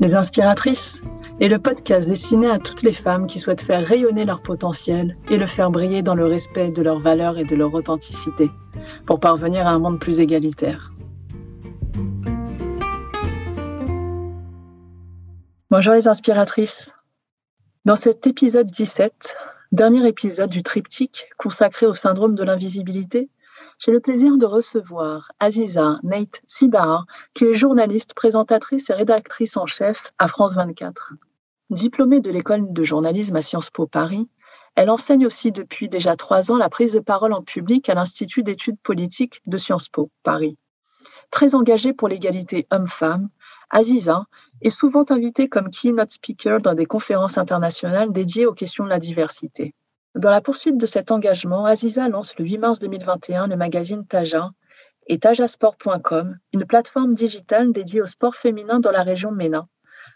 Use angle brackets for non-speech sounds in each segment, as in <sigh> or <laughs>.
Les Inspiratrices est le podcast destiné à toutes les femmes qui souhaitent faire rayonner leur potentiel et le faire briller dans le respect de leurs valeurs et de leur authenticité pour parvenir à un monde plus égalitaire. Bonjour les inspiratrices. Dans cet épisode 17, dernier épisode du triptyque consacré au syndrome de l'invisibilité, j'ai le plaisir de recevoir Aziza Nate Sibahar, qui est journaliste, présentatrice et rédactrice en chef à France 24. Diplômée de l'école de journalisme à Sciences Po Paris, elle enseigne aussi depuis déjà trois ans la prise de parole en public à l'Institut d'études politiques de Sciences Po Paris. Très engagée pour l'égalité homme-femme, Aziza est souvent invitée comme keynote speaker dans des conférences internationales dédiées aux questions de la diversité. Dans la poursuite de cet engagement, Aziza lance le 8 mars 2021 le magazine Taja et tajasport.com, une plateforme digitale dédiée au sport féminin dans la région MENA,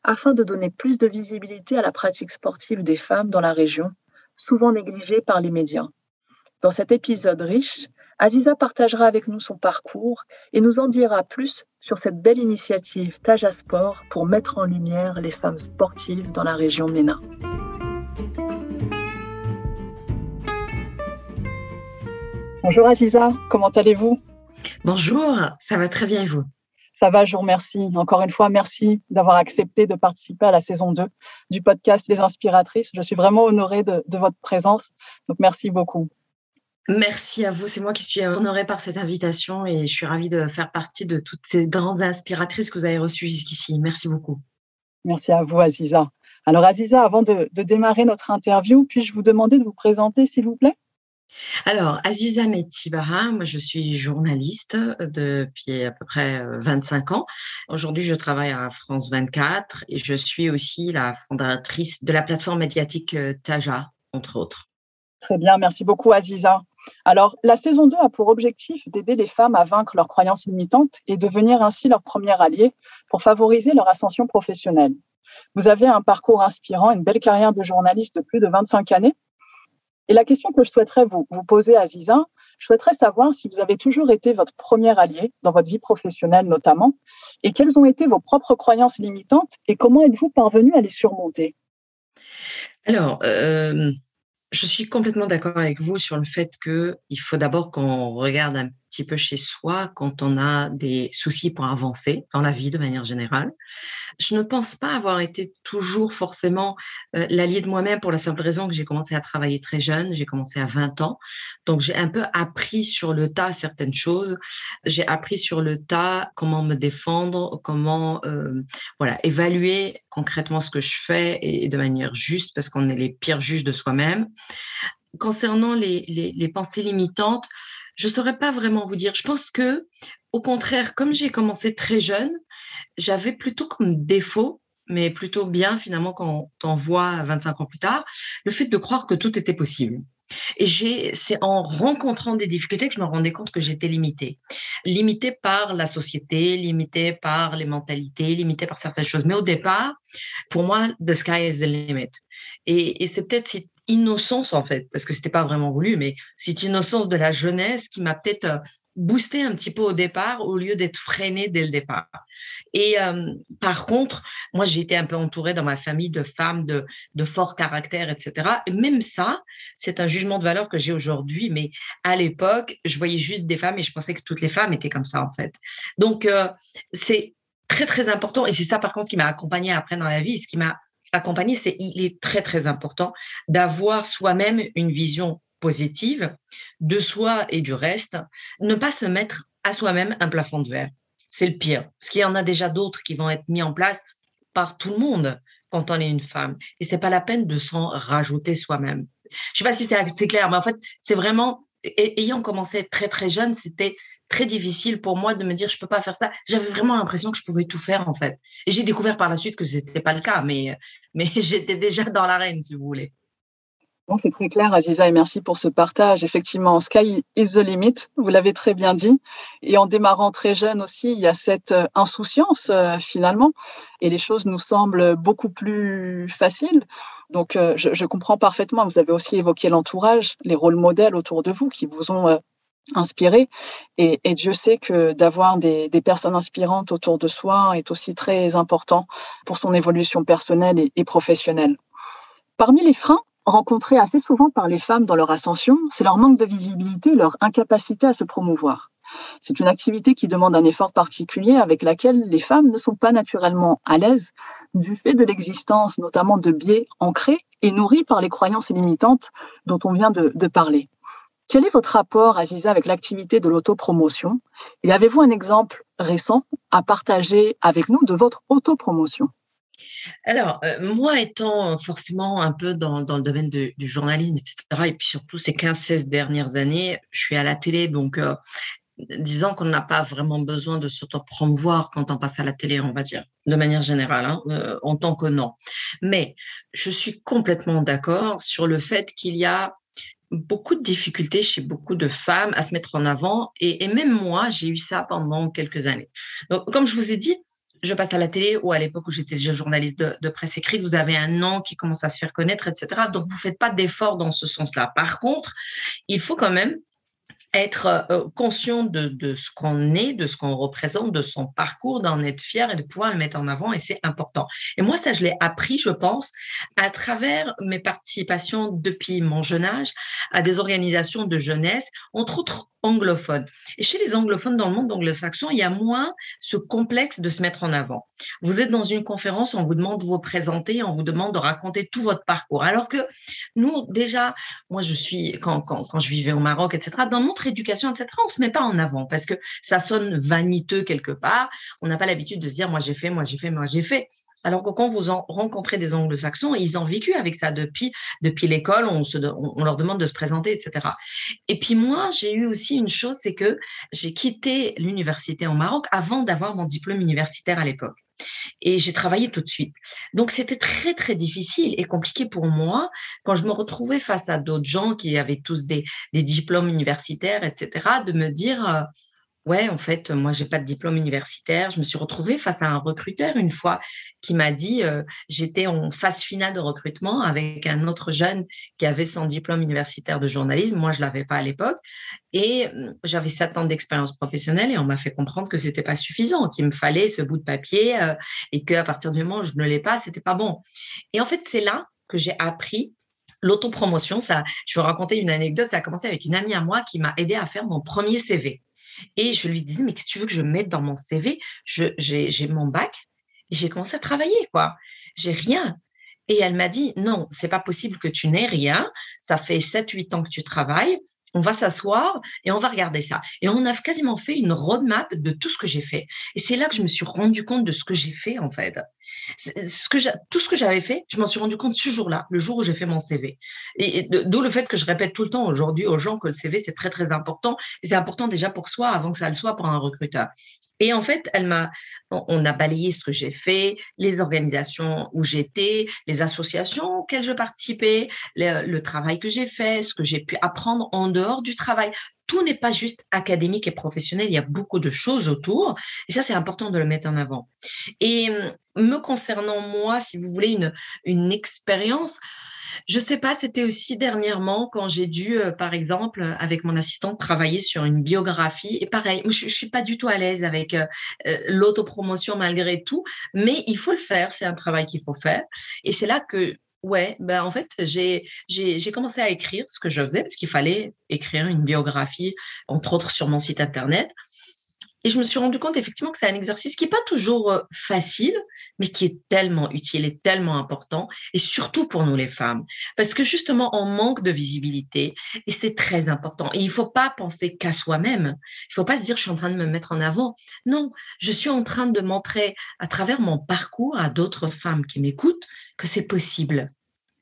afin de donner plus de visibilité à la pratique sportive des femmes dans la région, souvent négligée par les médias. Dans cet épisode riche, Aziza partagera avec nous son parcours et nous en dira plus sur cette belle initiative Taja Sport pour mettre en lumière les femmes sportives dans la région MENA. Bonjour Aziza, comment allez-vous? Bonjour, ça va très bien et vous? Ça va, je vous remercie. Encore une fois, merci d'avoir accepté de participer à la saison 2 du podcast Les Inspiratrices. Je suis vraiment honorée de, votre présence, donc merci beaucoup. Merci à vous, c'est moi qui suis honorée par cette invitation et je suis ravie de faire partie de toutes ces grandes inspiratrices que vous avez reçues jusqu'ici. Merci beaucoup. Merci à vous, Aziza. Alors, Aziza, avant de, de démarrer notre interview, puis-je vous demander de vous présenter, s'il vous plaît? Alors, Aziza Metibara, moi je suis journaliste depuis à peu près 25 ans. Aujourd'hui, je travaille à France 24 et je suis aussi la fondatrice de la plateforme médiatique Taja, entre autres. Très bien, merci beaucoup Aziza. Alors, la saison 2 a pour objectif d'aider les femmes à vaincre leurs croyances limitantes et devenir ainsi leur premier allié pour favoriser leur ascension professionnelle. Vous avez un parcours inspirant, une belle carrière de journaliste de plus de 25 années et la question que je souhaiterais vous, vous poser, Aziza, je souhaiterais savoir si vous avez toujours été votre premier allié dans votre vie professionnelle notamment, et quelles ont été vos propres croyances limitantes et comment êtes-vous parvenu à les surmonter? Alors, euh, je suis complètement d'accord avec vous sur le fait qu'il faut d'abord qu'on regarde un petit peu chez soi quand on a des soucis pour avancer dans la vie de manière générale. Je ne pense pas avoir été toujours forcément euh, l'allié de moi-même pour la simple raison que j'ai commencé à travailler très jeune, j'ai commencé à 20 ans. Donc j'ai un peu appris sur le tas certaines choses. J'ai appris sur le tas comment me défendre, comment euh, voilà, évaluer concrètement ce que je fais et, de manière juste parce qu'on est les pires juges de soi-même. Concernant les, les, les pensées limitantes, je ne saurais pas vraiment vous dire. Je pense que, au contraire, comme j'ai commencé très jeune, j'avais plutôt comme défaut, mais plutôt bien finalement quand on voit 25 ans plus tard, le fait de croire que tout était possible. Et c'est en rencontrant des difficultés que je me rendais compte que j'étais limitée. Limitée par la société, limitée par les mentalités, limitée par certaines choses. Mais au départ, pour moi, the sky is the limit. Et, et c'est peut-être cette innocence, en fait, parce que c'était pas vraiment voulu, mais cette innocence de la jeunesse qui m'a peut-être euh, boosté un petit peu au départ au lieu d'être freinée dès le départ. Et par contre, moi, j'ai été un peu entourée dans ma famille de femmes de, de fort caractère, etc. Et même ça, c'est un jugement de valeur que j'ai aujourd'hui. Mais à l'époque, je voyais juste des femmes et je pensais que toutes les femmes étaient comme ça, en fait. Donc, euh, c'est très, très important. Et c'est ça, par contre, qui m'a accompagnée après dans la vie. Ce qui m'a accompagnée, c'est il est très, très important d'avoir soi-même une vision positive de soi et du reste, ne pas se mettre à soi-même un plafond de verre. C'est le pire. Parce qu'il y en a déjà d'autres qui vont être mis en place par tout le monde quand on est une femme. Et c'est pas la peine de s'en rajouter soi-même. Je sais pas si c'est clair, mais en fait, c'est vraiment, ayant commencé très très jeune, c'était très difficile pour moi de me dire je peux pas faire ça. J'avais vraiment l'impression que je pouvais tout faire en fait. Et j'ai découvert par la suite que c'était pas le cas, mais, <laughs> mais j'étais déjà dans l'arène, si vous voulez c'est très clair, Aziza, et merci pour ce partage. Effectivement, sky is the limit, vous l'avez très bien dit. Et en démarrant très jeune aussi, il y a cette euh, insouciance euh, finalement, et les choses nous semblent beaucoup plus faciles. Donc, euh, je, comprends parfaitement. Vous avez aussi évoqué l'entourage, les rôles modèles autour de vous qui vous ont inspirer. Et, Dieu sait que d'avoir des, personnes inspirantes autour de soi est aussi très important pour son évolution personnelle et, et professionnelle. Parmi les freins rencontrés assez souvent par les femmes dans leur ascension, c'est leur manque de visibilité, leur incapacité à se promouvoir. C'est une activité qui demande un effort particulier avec laquelle les femmes ne sont pas naturellement à l'aise du fait de l'existence notamment de biais ancrés et nourris par les croyances limitantes dont on vient de, parler. Quel est votre rapport, Aziza, avec l'activité de l'autopromotion? Et avez-vous un exemple récent à partager avec nous de votre autopromotion? Alors, euh, moi étant forcément un peu dans, le domaine du journalisme, etc., et puis surtout ces 15-16 dernières années, je suis à la télé, donc euh, disant qu'on n'a pas vraiment besoin de s'auto-promouvoir quand on passe à la télé, on va dire, de manière générale, hein, euh, en tant que non. Mais je suis complètement d'accord sur le fait qu'il y a beaucoup de difficultés chez beaucoup de femmes à se mettre en avant. Et, même moi, j'ai eu ça pendant quelques années. Donc, comme je vous ai dit, je passe à la télé ou à l'époque où j'étais journaliste de, presse écrite, vous avez un nom qui commence à se faire connaître, etc. Donc, vous ne faites pas d'efforts dans ce sens-là. Par contre, il faut quand même être euh, conscient de, ce qu'on est, de ce qu'on représente, de son parcours, d'en être fier et de pouvoir le mettre en avant, et c'est important. Et moi, ça, je l'ai appris, je pense, à travers mes participations depuis mon jeune âge à des organisations de jeunesse, entre autres anglophones. Et chez les anglophones dans le monde anglo-saxon, il y a moins ce complexe de se mettre en avant. Vous êtes dans une conférence, on vous demande de vous présenter, on vous demande de raconter tout votre parcours. Alors que nous, déjà, moi, je suis, quand, quand, quand je vivais au Maroc, etc., dans éducation, etc., on ne se met pas en avant parce que ça sonne vaniteux quelque part. On n'a pas l'habitude de se dire, moi, j'ai fait, moi, j'ai fait, moi, j'ai fait. Alors que quand vous en rencontrez des anglo-saxons, ils ont vécu avec ça depuis, depuis l'école, on, on, leur demande de se présenter, etc. Et puis moi, j'ai eu aussi une chose, c'est que j'ai quitté l'université au Maroc avant d'avoir mon diplôme universitaire à l'époque. Et j'ai travaillé tout de suite. Donc, c'était très, très difficile et compliqué pour moi quand je me retrouvais face à d'autres gens qui avaient tous des, diplômes universitaires, etc., de me dire, euh, Ouais, en fait, moi, j'ai pas de diplôme universitaire. Je me suis retrouvée face à un recruteur une fois qui m'a dit, euh, j'étais en phase finale de recrutement avec un autre jeune qui avait son diplôme universitaire de journalisme. Moi, je l'avais pas à l'époque. Et mmh, j'avais sept ans d'expérience professionnelle et on m'a fait comprendre que c'était pas suffisant, qu'il me fallait ce bout de papier euh, et qu'à partir du moment où je ne l'ai pas, c'était pas bon. Et en fait, c'est là que j'ai appris l'autopromotion. Ça, je vais raconter une anecdote. Ça a commencé avec une amie à moi qui m'a aidé à faire mon premier CV. Et je lui disais, mais qu'est-ce que tu veux que je mette dans mon CV J'ai mon bac et j'ai commencé à travailler, quoi. J'ai rien. Et elle m'a dit, non, c'est pas possible que tu n'aies rien. Ça fait 7-8 ans que tu travailles. On va s'asseoir et on va regarder ça. Et on a quasiment fait une roadmap de tout ce que j'ai fait. Et c'est là que je me suis rendu compte de ce que j'ai fait, en fait. Tout ce que j'avais fait, je m'en suis rendu compte ce jour-là, le jour où j'ai fait mon CV. Et, d'où le fait que je répète tout le temps aujourd'hui aux gens que le CV, c'est très, très important. Et c'est important déjà pour soi avant que ça le soit pour un recruteur. Et en fait, on a balayé ce que j'ai fait, les organisations où j'étais, les associations auxquelles je participais, le, travail que j'ai fait, ce que j'ai pu apprendre en dehors du travail. Tout n'est pas juste académique et professionnel, il y a beaucoup de choses autour. Et ça, c'est important de le mettre en avant. Et me concernant moi, si vous voulez une expérience, je sais pas, c'était aussi dernièrement quand j'ai dû, euh, par exemple, avec mon assistante, travailler sur une biographie. Et pareil, je, ne suis pas du tout à l'aise avec euh, euh, l'autopromotion malgré tout, mais il faut le faire. C'est un travail qu'il faut faire. Et c'est là que Ouais, ben en fait, j'ai commencé à écrire ce que je faisais parce qu'il fallait écrire une biographie, entre autres sur mon site internet. Et je me suis rendu compte effectivement que c'est un exercice qui n'est pas toujours euh, facile, mais qui est tellement utile et tellement important, et surtout pour nous les femmes, parce que justement, on manque de visibilité, et c'est très important. Et il ne faut pas penser qu'à soi-même. Il ne faut pas se dire, je suis en train de me mettre en avant. Non, je suis en train de montrer à travers mon parcours à d'autres femmes qui m'écoutent que c'est possible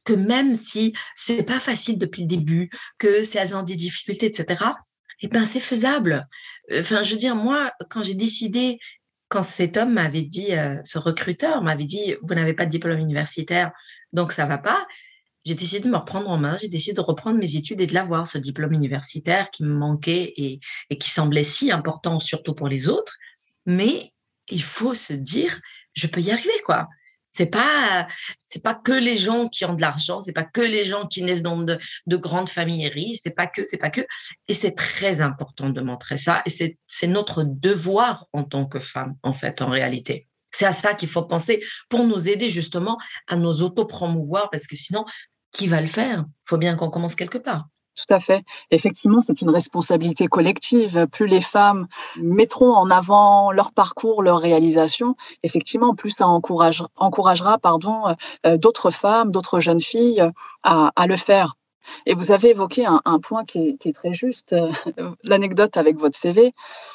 que même si c'est pas facile depuis le début, que c'est elles ont des difficultés, etc., eh ben c'est faisable. Enfin, je veux dire, moi, quand j'ai décidé, quand cet homme m'avait dit, euh, ce recruteur m'avait dit, vous n'avez pas de diplôme universitaire, donc ça va pas, j'ai décidé de me reprendre en main, j'ai décidé de reprendre mes études et de l'avoir, ce diplôme universitaire qui me manquait et, et qui semblait si important, surtout pour les autres. Mais il faut se dire, je peux y arriver, quoi. C'est pas c'est pas que les gens qui ont de l'argent, c'est pas que les gens qui naissent dans de, de grandes familles riches, c'est pas que c'est pas que et c'est très important de montrer ça et c'est notre devoir en tant que femme en fait en réalité. C'est à ça qu'il faut penser pour nous aider justement à nous auto-promouvoir parce que sinon qui va le faire? Il faut bien qu'on commence quelque part. Tout à fait. Effectivement, c'est une responsabilité collective. Plus les femmes mettront en avant leur parcours, leur réalisation, effectivement, plus ça encourage, encouragera pardon, euh, d'autres femmes, d'autres jeunes filles à, à, le faire. Et vous avez évoqué un, point qui est, très juste, euh, <laughs> l'anecdote avec votre CV.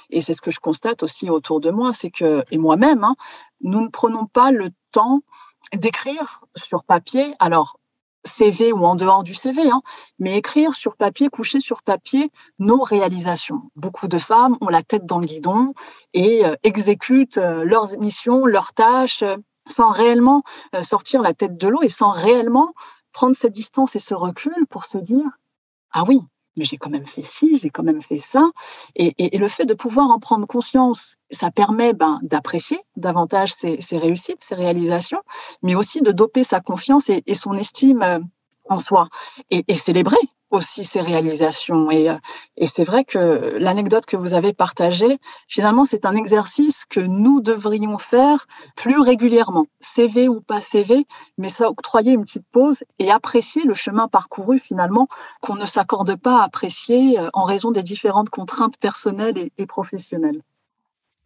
Et c'est ce que je constate aussi autour de moi, c'est que, et moi-même, hein, nous ne prenons pas le temps d'écrire sur papier. Alors, CV ou en dehors du CV, hein, mais écrire sur papier, coucher sur papier nos réalisations. Beaucoup de femmes ont la tête dans le guidon et euh, exécutent euh, leurs missions, leurs tâches, euh, sans réellement sortir la tête de l'eau et sans réellement prendre cette distance et ce recul pour se dire ah oui, mais j'ai quand même fait ci, j'ai quand même fait ça. Et, le fait de pouvoir en prendre conscience, ça permet ben, d'apprécier davantage ses, réussites, ses réalisations, mais aussi de doper sa confiance et, son estime euh, en soi et célébrer aussi ses réalisations. Et, euh, et c'est vrai que l'anecdote que vous avez partagée, finalement, c'est un exercice que nous devrions faire plus régulièrement, CV ou pas CV, mais ça octroyer une petite pause et apprécier le chemin parcouru finalement qu'on ne s'accorde pas à apprécier euh, en raison des différentes contraintes personnelles et, et professionnelles.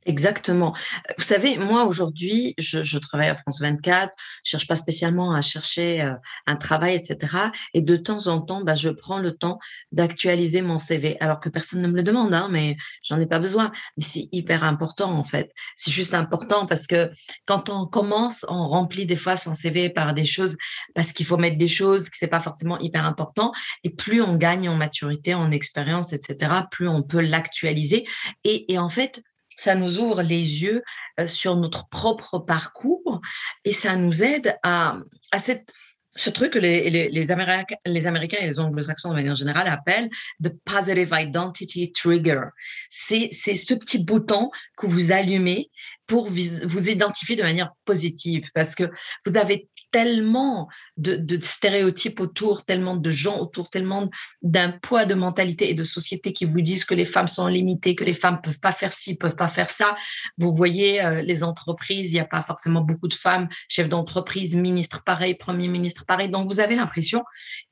Exactement. Vous savez, moi aujourd'hui, je, je, travaille à France 24, je cherche pas spécialement à chercher euh, un travail, etc. Et de temps en temps, bah, je prends le temps d'actualiser mon CV, alors que personne ne me le demande, hein, mais j'en ai pas besoin. Mais c'est hyper important en fait. C'est juste important parce que quand on commence, on remplit des fois son CV par des choses parce qu'il faut mettre des choses que c'est pas forcément hyper important. Et plus on gagne en maturité, en expérience, etc., plus on peut l'actualiser. Et, et en fait, ça nous ouvre les yeux euh, sur notre propre parcours et ça nous aide à, à cette, ce truc que les, les, les, Américains, les Américains et les Anglo-Saxons de manière générale appellent the positive identity trigger. C'est ce petit bouton que vous allumez pour vous identifier de manière positive parce que vous avez tellement de, stéréotypes autour, tellement de gens autour, tellement d'un poids de mentalité et de société qui vous disent que les femmes sont limitées, que les femmes peuvent pas faire ci, peuvent pas faire ça. Vous voyez euh, les entreprises, il n'y a pas forcément beaucoup de femmes chefs d'entreprise, ministres pareil, premier ministre pareil. Donc vous avez l'impression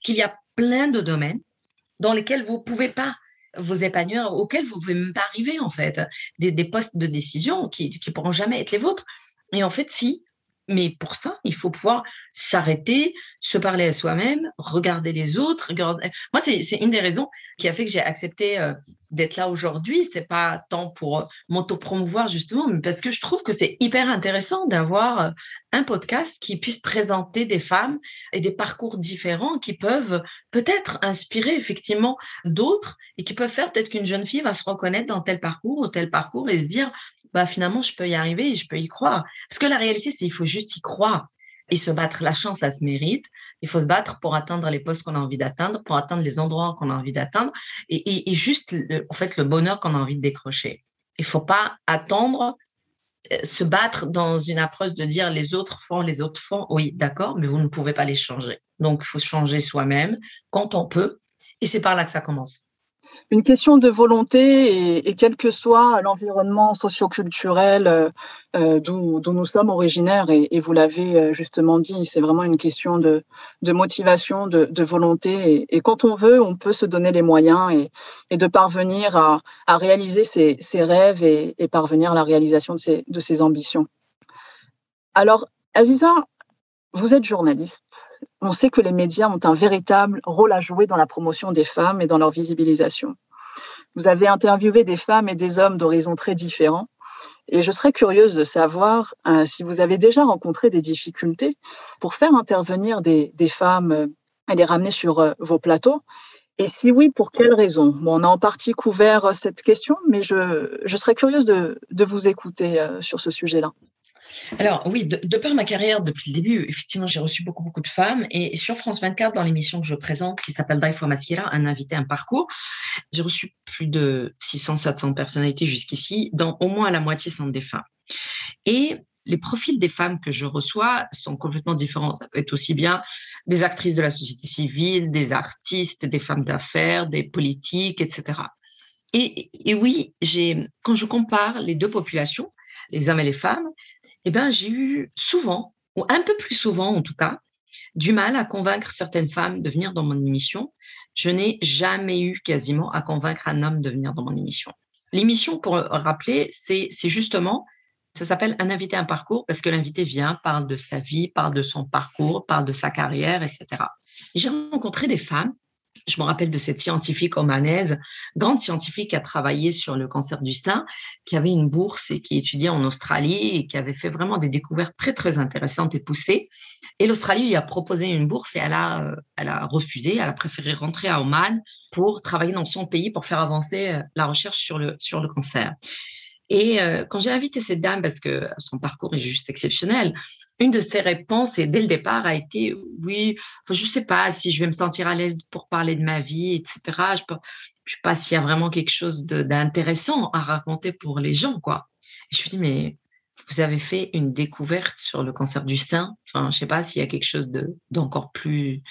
qu'il y a plein de domaines dans lesquels vous pouvez pas vous épanouir, auxquels vous ne pouvez même pas arriver en fait, des, des postes de décision qui ne pourront jamais être les vôtres. Et en fait, si mais pour ça, il faut pouvoir s'arrêter, se parler à soi-même, regarder les autres. Moi, c'est une des raisons qui a fait que j'ai accepté euh, d'être là aujourd'hui. C'est pas tant pour m'auto-promouvoir justement, mais parce que je trouve que c'est hyper intéressant d'avoir euh, un podcast qui puisse présenter des femmes et des parcours différents qui peuvent peut-être inspirer effectivement d'autres et qui peuvent faire peut-être qu'une jeune fille va se reconnaître dans tel parcours ou tel parcours et se dire bah, finalement, je peux y arriver et je peux y croire. Parce que la réalité, c'est qu'il faut juste y croire et se battre. La chance, ça se mérite. Il faut se battre pour atteindre les postes qu'on a envie d'atteindre, pour atteindre les endroits qu'on a envie d'atteindre et, et, juste, le, en fait, le bonheur qu'on a envie de décrocher. Il faut pas attendre, euh, se battre dans une approche de dire les autres font, les autres font. Oui, d'accord, mais vous ne pouvez pas les changer. Donc, il faut changer soi-même quand on peut. Et c'est par là que ça commence une question de volonté et, et quel que soit l'environnement socioculturel euh, euh d'où nous sommes originaires, et, vous l'avez euh, justement dit, c'est vraiment une question de, motivation, de, volonté. Et, quand on veut, on peut se donner les moyens et, de parvenir à, réaliser ses, rêves et, parvenir à la réalisation de ses ambitions. Alors, Aziza, vous êtes journaliste. On sait que les médias ont un véritable rôle à jouer dans la promotion des femmes et dans leur visibilisation. Vous avez interviewé des femmes et des hommes d'horizons très différents. Et je serais curieuse de savoir euh, si vous avez déjà rencontré des difficultés pour faire intervenir des, femmes et les ramener sur euh, vos plateaux. Et si oui, pour quelles raisons? Bon, On a en partie couvert euh, cette question, mais je, serais curieuse de, vous écouter sur ce sujet-là. Alors oui, de, par ma carrière depuis le début, effectivement, j'ai reçu beaucoup, beaucoup de femmes. Et sur France 24, dans l'émission que je présente, qui s'appelle for Masquera, un invité, un parcours, j'ai reçu plus de 600, 700 personnalités jusqu'ici, dont au moins la moitié sont des femmes. Et les profils des femmes que je reçois sont complètement différents. Ça peut être aussi bien des actrices de la société civile, des artistes, des femmes d'affaires, des politiques, etc. Et, oui, quand je compare les deux populations, les hommes et les femmes, eh ben, j'ai eu souvent, ou un peu plus souvent en tout cas, du mal à convaincre certaines femmes de venir dans mon émission. Je n'ai jamais eu quasiment à convaincre un homme de venir dans mon émission. L'émission, pour rappeler, c'est justement, ça s'appelle Un invité, un parcours, parce que l'invité vient, parle de sa vie, parle de son parcours, parle de sa carrière, etc. J'ai rencontré des femmes je me rappelle de cette scientifique omanaise, grande scientifique qui a travaillé sur le cancer du sein, qui avait une bourse et qui étudiait en Australie et qui avait fait vraiment des découvertes très, très intéressantes et poussées. Et l'Australie lui a proposé une bourse et elle a, euh, elle a refusé. Elle a préféré rentrer à Oman pour travailler dans son pays pour faire avancer euh, la recherche sur le, sur le cancer. Et euh, quand j'ai invité cette dame, parce que son parcours est juste exceptionnel, une de ses réponses, et dès le départ, a été oui, je ne sais pas si je vais me sentir à l'aise pour parler de ma vie, etc. Je ne sais pas s'il y a vraiment quelque chose d'intéressant à raconter pour les gens. quoi. Je me dis, mais vous avez fait une découverte sur le cancer du sein. Enfin, je ne sais pas s'il y a quelque chose d'encore plus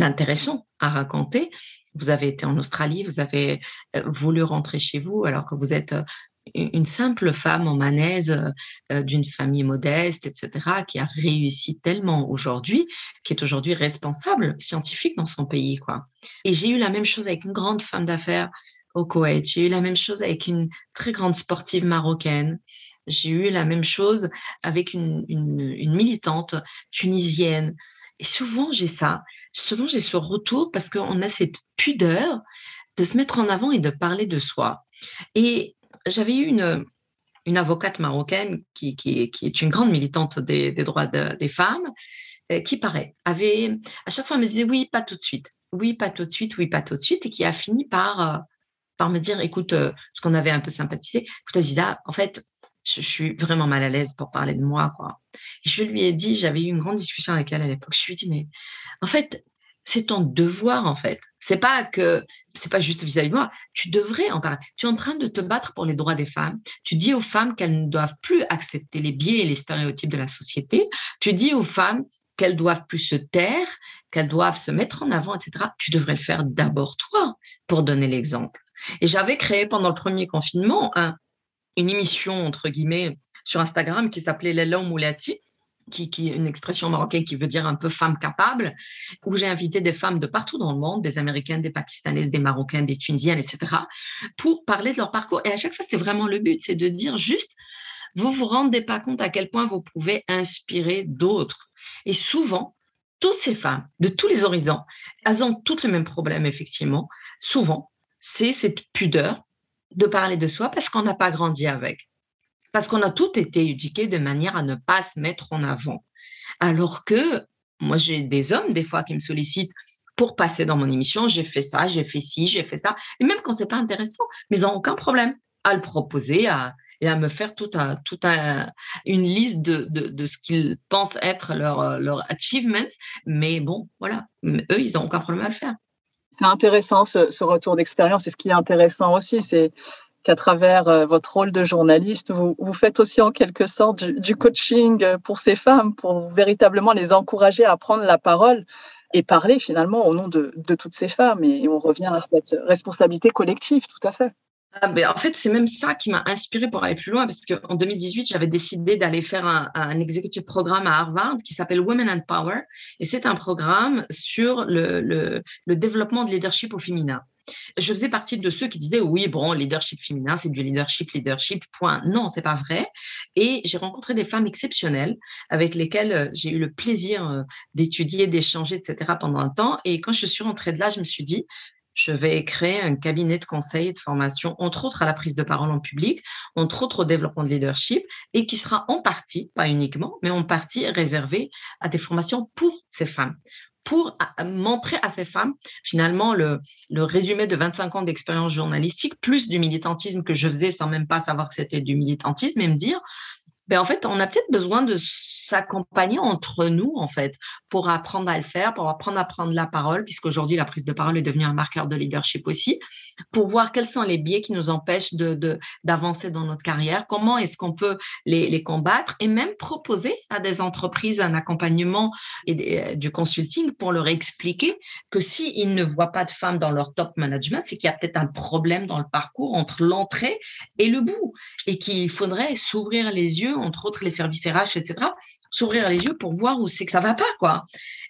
intéressant à raconter. Vous avez été en Australie, vous avez euh, voulu rentrer chez vous alors que vous êtes euh, une simple femme en euh, euh, d'une famille modeste, etc., qui a réussi tellement aujourd'hui, qui est aujourd'hui responsable scientifique dans son pays. Quoi. Et j'ai eu la même chose avec une grande femme d'affaires au Koweït, j'ai eu la même chose avec une très grande sportive marocaine, j'ai eu la même chose avec une, une militante tunisienne. Et souvent, j'ai ça. Souvent, j'ai ce retour parce qu'on a cette pudeur de se mettre en avant et de parler de soi. Et j'avais eu une, une avocate marocaine qui, qui, est une grande militante des, droits des femmes, euh, qui paraît, avait, à chaque fois, me disait oui, pas tout de suite, oui, pas tout de suite, oui, pas tout de suite, et qui a fini par, euh, par me dire, écoute, euh, ce qu'on avait un peu sympathisé, écoute, Aziza, en fait, je, suis vraiment mal à l'aise pour parler de moi, quoi. Et je lui ai dit, j'avais eu une grande discussion avec elle à l'époque, je lui ai dit, mais en fait, c'est ton devoir, en fait. C'est pas que c'est pas juste vis-à-vis de moi. Tu devrais en parler. Tu es en train de te battre pour les droits des femmes. Tu dis aux femmes qu'elles ne doivent plus accepter les biais et les stéréotypes de la société. Tu dis aux femmes qu'elles doivent plus se taire, qu'elles doivent se mettre en avant, etc. Tu devrais le faire d'abord toi pour donner l'exemple. Et j'avais créé pendant le premier confinement une émission entre guillemets sur Instagram qui s'appelait Léla Moulati qui, une expression marocaine qui veut dire un peu femme capable, où j'ai invité des femmes de partout dans le monde, des Américaines, des Pakistanaises, des Marocaines, des Tunisiennes, etc., pour parler de leur parcours. Et à chaque fois, c'était vraiment le but, c'est de dire juste, vous vous rendez pas compte à quel point vous pouvez inspirer d'autres. Et souvent, toutes ces femmes, de tous les horizons, elles ont toutes le même problème, effectivement. Souvent, c'est cette pudeur de parler de soi parce qu'on n'a pas grandi avec parce qu'on a tout été éduqués de manière à ne pas se mettre en avant. Alors que moi, j'ai des hommes, des fois, qui me sollicitent pour passer dans mon émission, j'ai fait ça, j'ai fait ci, j'ai fait ça. Et même quand ce n'est pas intéressant, mais ils n'ont aucun problème à le proposer à, et à me faire toute un, tout un, une liste de, de, ce qu'ils pensent être leur, leur achievement. Mais bon, voilà, eux, ils n'ont aucun problème à le faire. C'est intéressant ce, ce retour d'expérience. Et ce qui est intéressant aussi, c'est qu'à travers euh, votre rôle de journaliste, vous, vous faites aussi en quelque sorte du, coaching euh, pour ces femmes, pour véritablement les encourager à prendre la parole et parler finalement au nom de, de toutes ces femmes. Et on revient à cette responsabilité collective, tout à fait. Ah ben, en fait, c'est même ça qui m'a inspiré pour aller plus loin, parce qu'en 2018, j'avais décidé d'aller faire un, un executive programme à Harvard qui s'appelle Women and Power, et c'est un programme sur le, le, le développement de leadership au féminin je faisais partie de ceux qui disaient oui, bon, leadership féminin, c'est du leadership, leadership, point. Non, c'est pas vrai. Et j'ai rencontré des femmes exceptionnelles avec lesquelles euh, j'ai eu le plaisir euh, d'étudier, d'échanger, etc. pendant un temps. Et quand je suis rentrée de là, je me suis dit, je vais créer un cabinet de conseil et de formation, entre autres à la prise de parole en public, entre autres au développement de leadership, et qui sera en partie, pas uniquement, mais en partie réservé à des formations pour ces femmes pour montrer à ces femmes, finalement, le, résumé de 25 ans d'expérience journalistique, plus du militantisme que je faisais sans même pas savoir que c'était du militantisme, et me dire, ben, en fait, on a peut-être besoin de s'accompagner entre nous, en fait, pour apprendre à le faire, pour apprendre à prendre la parole, puisqu'aujourd'hui, la prise de parole est devenue un marqueur de leadership aussi, pour voir quels sont les biais qui nous empêchent de, d'avancer dans notre carrière, comment est-ce qu'on peut les, les, combattre et même proposer à des entreprises un accompagnement et euh, du consulting pour leur expliquer que s'ils ne voient pas de femmes dans leur top management, c'est qu'il y a peut-être un problème dans le parcours entre l'entrée et le bout et qu'il faudrait s'ouvrir les yeux, entre autres les services RH, etc., s'ouvrir les yeux pour voir où c'est que ça va pas, quoi.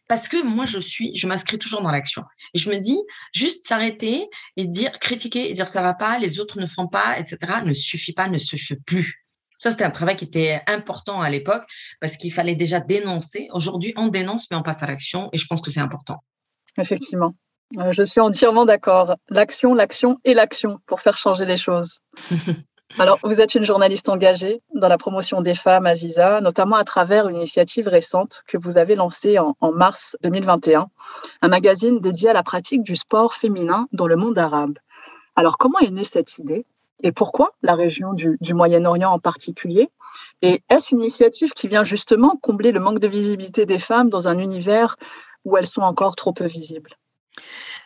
Parce que moi, je suis, je m'inscris toujours dans l'action. Et je me dis, juste s'arrêter et dire, critiquer et dire ça va pas, les autres ne font pas, etc., ne suffit pas, ne suffit plus. Ça, c'était un travail qui était important à l'époque parce qu'il fallait déjà dénoncer. Aujourd'hui, on dénonce, mais on passe à l'action et je pense que c'est important. Effectivement. Euh, je suis entièrement d'accord. L'action, l'action et l'action pour faire changer les choses. <laughs> Alors, vous êtes une journaliste engagée dans la promotion des femmes, Aziza, notamment à travers une initiative récente que vous avez lancée en, mars 2021, un magazine dédié à la pratique du sport féminin dans le monde arabe. Alors, comment est née cette idée et pourquoi la région du, du Moyen-Orient en particulier? Et est-ce une initiative qui vient justement combler le manque de visibilité des femmes dans un univers où elles sont encore trop peu visibles?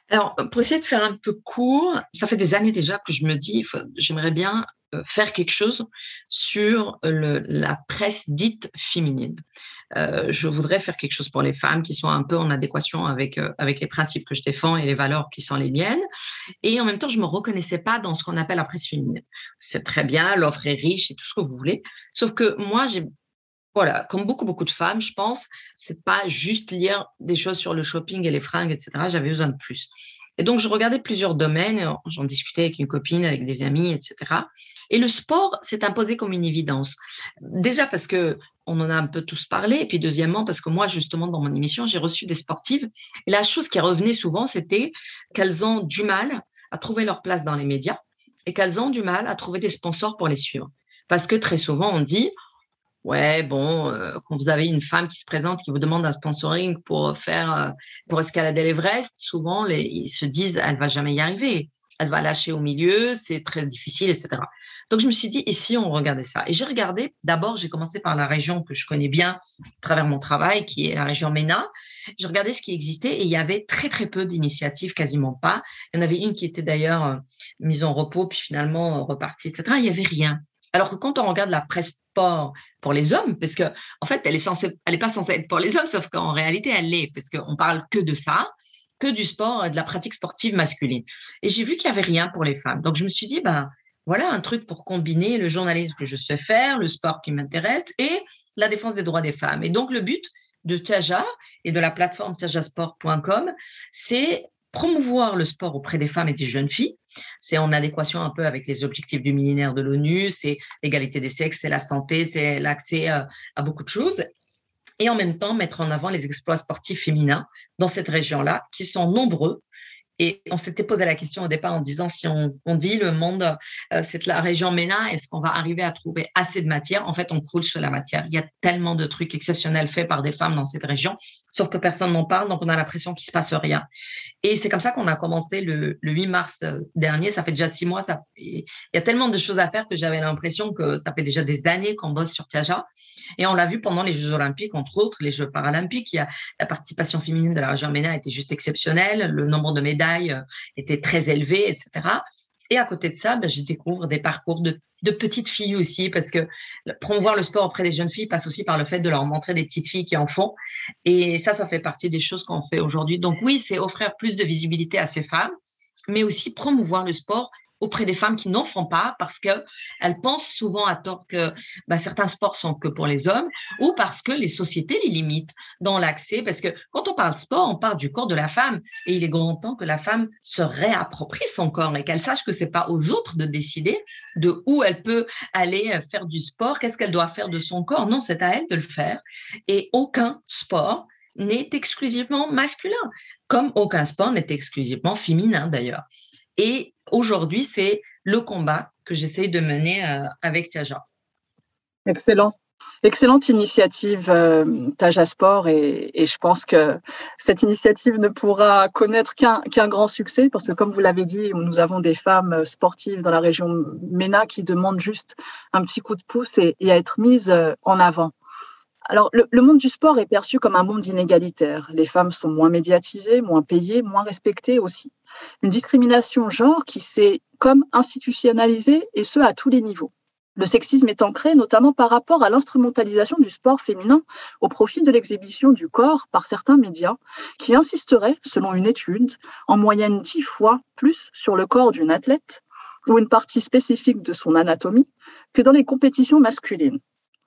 Alors, pour essayer de faire un peu court, ça fait des années déjà que je me dis, j'aimerais bien faire quelque chose sur la presse dite féminine. Euh, je voudrais faire quelque chose pour les femmes qui sont un peu en adéquation avec, euh, avec les principes que je défends et les valeurs qui sont les miennes. Et en même temps, je ne me reconnaissais pas dans ce qu'on appelle la presse féminine. C'est très bien, l'offre est riche et tout ce que vous voulez. Sauf que moi, voilà, comme beaucoup, beaucoup de femmes, je pense, c'est pas juste lire des choses sur le shopping et les fringues, etc. J'avais besoin de plus. Et donc, je regardais plusieurs domaines, j'en discutais avec une copine, avec des amis, etc. Et le sport s'est imposé comme une évidence. Déjà parce que on en a un peu tous parlé, et puis deuxièmement parce que moi, justement, dans mon émission, j'ai reçu des sportives. Et la chose qui revenait souvent, c'était qu'elles ont du mal à trouver leur place dans les médias et qu'elles ont du mal à trouver des sponsors pour les suivre. Parce que très souvent, on dit, Ouais, bon, euh, quand vous avez une femme qui se présente, qui vous demande un sponsoring pour faire, euh, pour escalader l'Everest, souvent ils se disent, elle va jamais y arriver, elle va lâcher au milieu, c'est très difficile, etc. Donc je me suis dit, et si on regardait ça? Et j'ai regardé. D'abord, j'ai commencé par la région que je connais bien à travers mon travail, qui est la région MENA. J'ai regardé ce qui existait et il y avait très très peu d'initiatives, quasiment pas. Il y en avait une qui était d'ailleurs euh, mise en repos, puis finalement repartie, etc. Il y avait rien. Alors que quand on regarde la presse sport pour les hommes, parce que en fait, elle est censée, elle est pas censée être pour les hommes, sauf qu'en réalité, elle l'est, parce qu'on parle que de ça, que du sport, de la pratique sportive masculine. Et j'ai vu qu'il y avait rien pour les femmes. Donc je me suis dit, ben voilà un truc pour combiner le journalisme que je sais faire, le sport qui m'intéresse et la défense des droits des femmes. Et donc le but de Taja et de la plateforme tajasport.com, c'est promouvoir le sport auprès des femmes et des jeunes filles. C'est en adéquation un peu avec les objectifs du millénaire de l'ONU, c'est l'égalité des sexes, c'est la santé, c'est l'accès à, à, beaucoup de choses. Et en même temps, mettre en avant les exploits sportifs féminins dans cette région-là, qui sont nombreux et on s'était posé la question au départ en disant si on, dit le monde, euh, c'est la région MENA, est-ce qu'on va arriver à trouver assez de matière? En fait, on croule sur la matière. Il y a tellement de trucs exceptionnels faits par des femmes dans cette région, sauf que personne n'en parle, donc on a l'impression qu'il ne se passe rien. Et c'est comme ça qu'on a commencé le, 8 mars euh, dernier. Ça fait déjà six mois. Ça, il y a tellement de choses à faire que j'avais l'impression que ça fait déjà des années qu'on bosse sur Tiaja. Et on l'a vu pendant les Jeux Olympiques, entre autres, les Jeux Paralympiques. La participation féminine de la région était juste exceptionnelle. Le nombre de médailles euh, était très élevé, etc. Et à côté de ça, ben, je découvre des parcours de, petites filles aussi, parce que promouvoir le sport auprès des jeunes filles passe aussi par le fait de leur montrer des petites filles qui en font. Et ça, ça fait partie des choses qu'on fait aujourd'hui. Donc oui, c'est offrir plus de visibilité à ces femmes, mais aussi promouvoir le sport auprès des femmes qui n'en font pas parce qu'elles pensent souvent à tort que bah, certains sports sont que pour les hommes ou parce que les sociétés les limitent dans l'accès. Parce que quand on parle sport, on parle du corps de la femme et il est grand temps que la femme se réapproprie son corps et qu'elle sache que c'est pas aux autres de décider de où elle peut aller faire du sport, qu'est-ce qu'elle doit faire de son corps. Non, c'est à elle de le faire. Et aucun sport n'est exclusivement masculin, comme aucun sport n'est exclusivement féminin d'ailleurs. Et aujourd'hui, c'est le combat que j'essaie de mener euh, avec Taja. Excellent. Excellente initiative, euh, Taja Sport, et, je pense que cette initiative ne pourra connaître qu'un grand succès, parce que comme vous l'avez dit, nous avons des femmes sportives dans la région MENA qui demandent juste un petit coup de pouce et, et à être mises euh, en avant. Alors, le, le, monde du sport est perçu comme un monde inégalitaire. Les femmes sont moins médiatisées, moins payées, moins respectées aussi. Une discrimination genre qui s'est comme institutionnalisée, et ce, à tous les niveaux. Le sexisme est ancré notamment par rapport à l'instrumentalisation du sport féminin au profit de l'exhibition du corps par certains médias qui insisteraient, selon une étude, en moyenne dix fois plus sur le corps d'une athlète ou une partie spécifique de son anatomie que dans les compétitions masculines.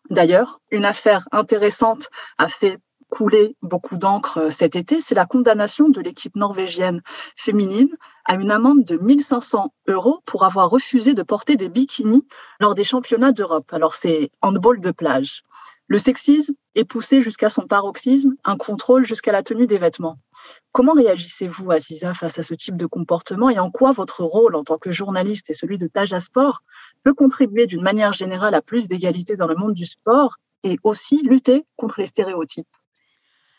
D'ailleurs, une affaire intéressante a fait couler beaucoup d'encre euh, cet été, c'est la condamnation de l'équipe norvégienne féminine à une amende de 1500 euros pour avoir refusé de porter des bikinis lors des championnats d'Europe. Alors c'est handball de plage. Le sexisme est poussé jusqu'à son paroxysme, un contrôle jusqu'à la tenue des vêtements. Comment réagissez-vous, Aziza, face à ce type de comportement et en quoi votre rôle en tant que journaliste et celui de Taja Sport peut contribuer d'une manière générale à plus d'égalité dans le monde du sport et aussi lutter contre les stéréotypes?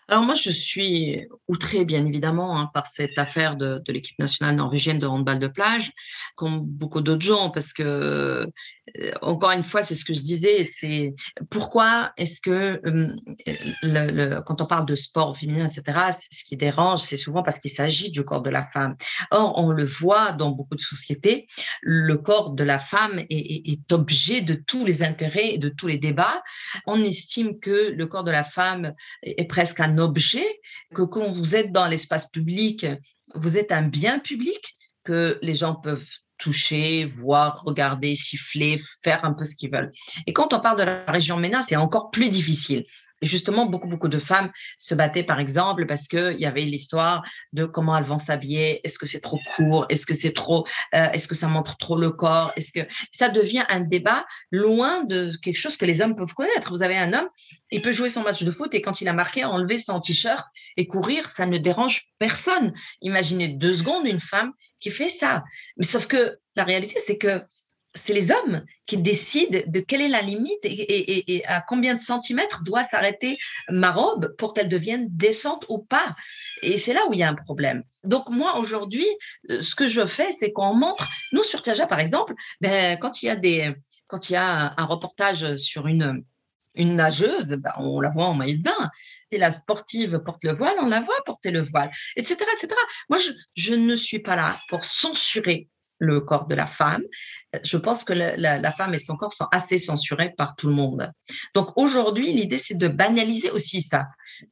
Alors moi, je suis outrée, bien évidemment, hein, par cette affaire de, l'équipe nationale norvégienne de handball de plage, comme beaucoup d'autres gens, parce que, euh, encore une fois, c'est ce que je disais, c'est pourquoi est-ce que quand on parle de sport féminin, etc., ce qui dérange, c'est souvent parce qu'il s'agit du corps de la femme. Or, on le voit dans beaucoup de sociétés, le corps de la femme est objet de tous les intérêts et de tous les débats. On estime que le corps de la femme est presque un objet, que quand vous êtes dans l'espace public, vous êtes un bien public, que les gens peuvent toucher, voir, regarder, siffler, faire un peu ce qu'ils veulent. Et quand on parle de la région MENA, c'est encore plus difficile. Justement, beaucoup, beaucoup de femmes se battaient, par exemple, parce qu'il y avait l'histoire de comment elles vont s'habiller. Est-ce que c'est trop court? Est-ce que c'est trop euh, Est-ce que ça montre trop le corps? Est-ce que ça devient un débat loin de quelque chose que les hommes peuvent connaître Vous avez un homme, il peut jouer son match de foot et quand il a marqué, enlever son t-shirt et courir, ça ne dérange personne. Imaginez deux secondes une femme qui fait ça. Mais sauf que la réalité, c'est que c'est les hommes qui décident de quelle est la limite et, à combien de centimètres doit s'arrêter ma robe pour qu'elle devienne décente ou pas. Et c'est là où il y a un problème. Donc moi, aujourd'hui, euh, ce que je fais, c'est qu'on montre, nous sur Tiaja par exemple, ben, quand il y a des, quand il y a un reportage sur une, une nageuse, ben, on la voit en maillot de bain. Si la sportive porte le voile, on la voit porter le voile, etc. etc. Moi, je, je ne suis pas là pour censurer le corps de la femme. Je pense que la, femme et son corps sont assez censurés par tout le monde. Donc aujourd'hui, l'idée, c'est de banaliser aussi ça.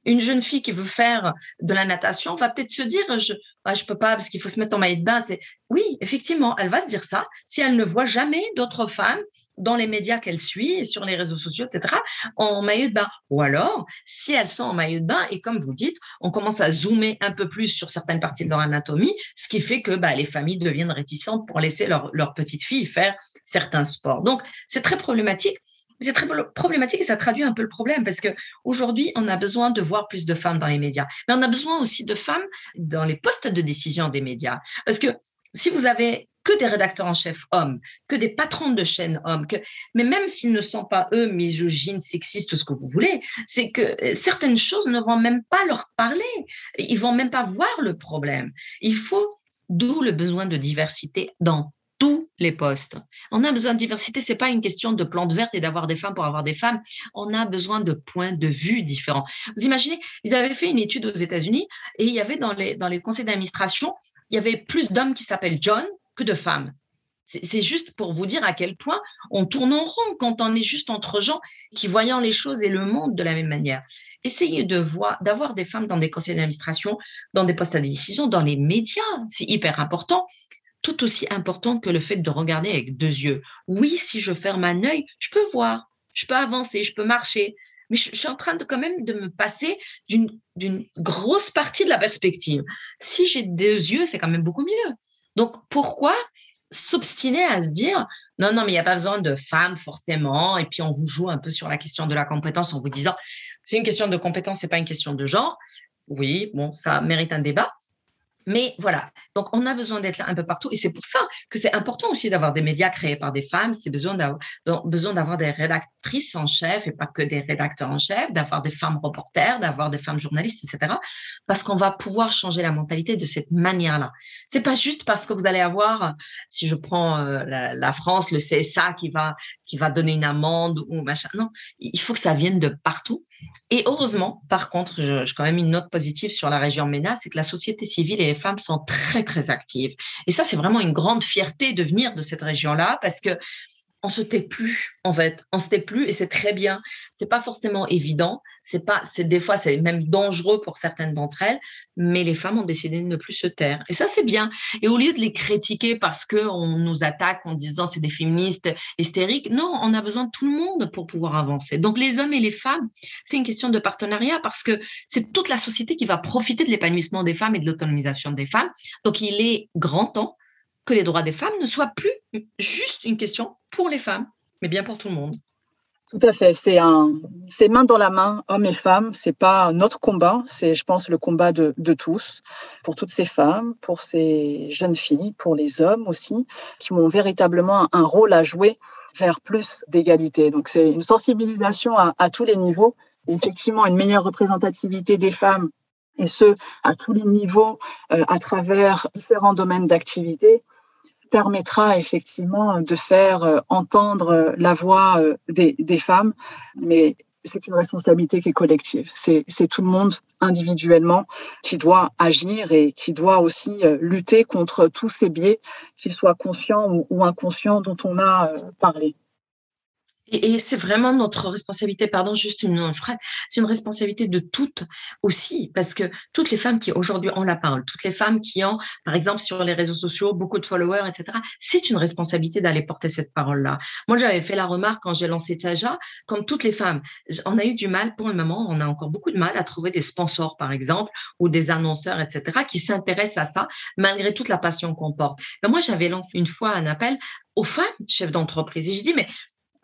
Une jeune fille qui veut faire de la natation va peut-être se dire, je ne ah, peux pas parce qu'il faut se mettre en maillot de bain. Oui, effectivement, elle va se dire ça si elle ne voit jamais d'autres femmes dans les médias qu'elle suit, sur les réseaux sociaux, etc., en maillot de bain. Ou alors, si elles sont en maillot de bain, et comme vous dites, on commence à zoomer un peu plus sur certaines parties de leur anatomie, ce qui fait que bah, les familles deviennent réticentes pour laisser leur, leur petite fille faire certains sports. Donc, c'est très problématique. C'est très problématique et ça traduit un peu le problème parce que aujourd'hui, on a besoin de voir plus de femmes dans les médias, mais on a besoin aussi de femmes dans les postes de décision des médias. Parce que si vous avez que des rédacteurs en chef hommes, que des patrons de chaînes hommes, que, mais même s'ils ne sont pas eux misogynes, sexistes, tout ce que vous voulez, c'est que euh, certaines choses ne vont même pas leur parler. Ils vont même pas voir le problème. Il faut, d'où le besoin de diversité dans tous les postes. On a besoin de diversité, c'est pas une question de plantes vertes et d'avoir des femmes pour avoir des femmes. On a besoin de points de vue différents. Vous imaginez, ils avaient fait une étude aux États-Unis et il y avait dans les, dans les conseils d'administration, il y avait plus d'hommes qui s'appellent John que de femmes. C'est juste pour vous dire à quel point on tourne en rond quand on est juste entre gens qui voyant les choses et le monde de la même manière. Essayez de voir, d'avoir des femmes dans des conseils d'administration, dans des postes à décision, dans les médias, c'est hyper important. Tout aussi important que le fait de regarder avec deux yeux. Oui, si je ferme un œil, je peux voir, je peux avancer, je peux marcher, mais je, suis en train quand même de me passer d'une grosse partie de la perspective. Si j'ai deux yeux, c'est quand même beaucoup mieux. Donc, pourquoi s'obstiner à se dire non, non, mais il n'y a pas besoin de femmes forcément, et puis on vous joue un peu sur la question de la compétence en vous disant c'est une question de compétence, c'est pas une question de genre. Oui, bon, ça mérite un débat. Mais voilà, donc on a besoin d'être là un peu partout et c'est pour ça que c'est important aussi d'avoir des médias créés par des femmes, c'est besoin d'avoir, des en chef et pas que des rédacteurs en chef, d'avoir des femmes reporters, d'avoir des femmes journalistes, etc. Parce qu'on va pouvoir changer la mentalité de cette manière-là. C'est pas juste parce que vous allez avoir, si je prends euh, la, France, le CSA qui va, qui va donner une amende ou machin. Non, il faut que ça vienne de partout. Et heureusement, par contre, je quand même une note positive sur la région MENA, c'est que la société civile et les femmes sont très, très actives. Et ça, c'est vraiment une grande fierté de venir de cette région-là parce que on se tait plus en fait, on se tait plus et c'est très bien. C'est pas forcément évident, c'est pas, c'est des fois c'est même dangereux pour certaines d'entre elles, mais les femmes ont décidé de ne plus se taire et ça c'est bien. Et au lieu de les critiquer parce que on nous attaque en disant c'est des féministes hystériques, non, on a besoin de tout le monde pour pouvoir avancer. Donc les hommes et les femmes, c'est une question de partenariat parce que c'est toute la société qui va profiter de l'épanouissement des femmes et de l'autonomisation des femmes. Donc il est grand temps que les droits des femmes ne soient plus juste une question pour les femmes, mais bien pour tout le monde. Tout à fait. C'est un, main dans la main, hommes et femmes. C'est pas notre combat. C'est, je pense, le combat de, de, tous, pour toutes ces femmes, pour ces jeunes filles, pour les hommes aussi, qui ont véritablement un rôle à jouer vers plus d'égalité. Donc, c'est une sensibilisation à, à tous les niveaux. effectivement, une meilleure représentativité des femmes et ce, à tous les niveaux, euh, à travers différents domaines d'activité, permettra effectivement de faire euh, entendre la voix euh, des, des femmes, mais c'est une responsabilité qui est collective. C'est tout le monde individuellement qui doit agir et qui doit aussi lutter contre tous ces biais, qu'ils soient conscients ou, ou inconscients, dont on a parlé. Et, c'est vraiment notre responsabilité, pardon, juste une, phrase, c'est une responsabilité de toutes aussi, parce que toutes les femmes qui aujourd'hui ont la parole, toutes les femmes qui ont, par exemple, sur les réseaux sociaux, beaucoup de followers, etc., c'est une responsabilité d'aller porter cette parole-là. Moi, j'avais fait la remarque quand j'ai lancé Taja, comme toutes les femmes, on a eu du mal pour le moment, on a encore beaucoup de mal à trouver des sponsors, par exemple, ou des annonceurs, etc., qui s'intéressent à ça, malgré toute la passion qu'on porte. Ben, moi, j'avais lancé une fois un appel aux femmes chefs d'entreprise. Et je dis, mais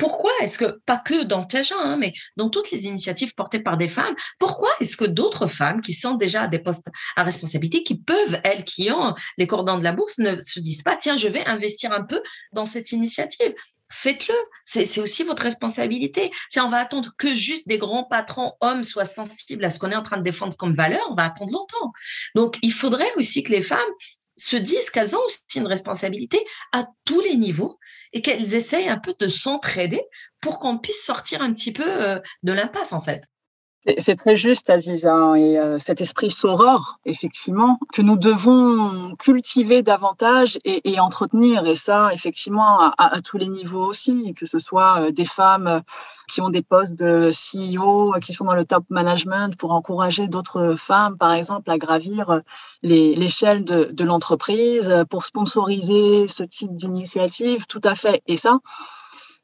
pourquoi est-ce que, pas que dans Taja, hein, mais dans toutes les initiatives portées par des femmes, pourquoi est-ce que d'autres femmes qui sont déjà à des postes à responsabilité, qui peuvent, elles, qui ont les cordons de la bourse, ne se disent pas, tiens, je vais investir un peu dans cette initiative? Faites-le, c'est aussi votre responsabilité. Si on va attendre que juste des grands patrons hommes soient sensibles à ce qu'on est en train de défendre comme valeur, on va attendre longtemps. Donc, il faudrait aussi que les femmes se disent qu'elles ont aussi une responsabilité à tous les niveaux et qu'elles essayent un peu de s'entraider pour qu'on puisse sortir un petit peu euh, de l'impasse en fait. C'est très juste, Aziza, et euh, cet esprit saureur, effectivement, que nous devons cultiver davantage et, entretenir, et ça, effectivement, à, tous les niveaux aussi, que ce soit euh, des femmes qui ont des postes de CEO, qui sont dans le top management, pour encourager d'autres femmes, par exemple, à gravir l'échelle de, de l'entreprise, pour sponsoriser ce type d'initiative, tout à fait. Et ça,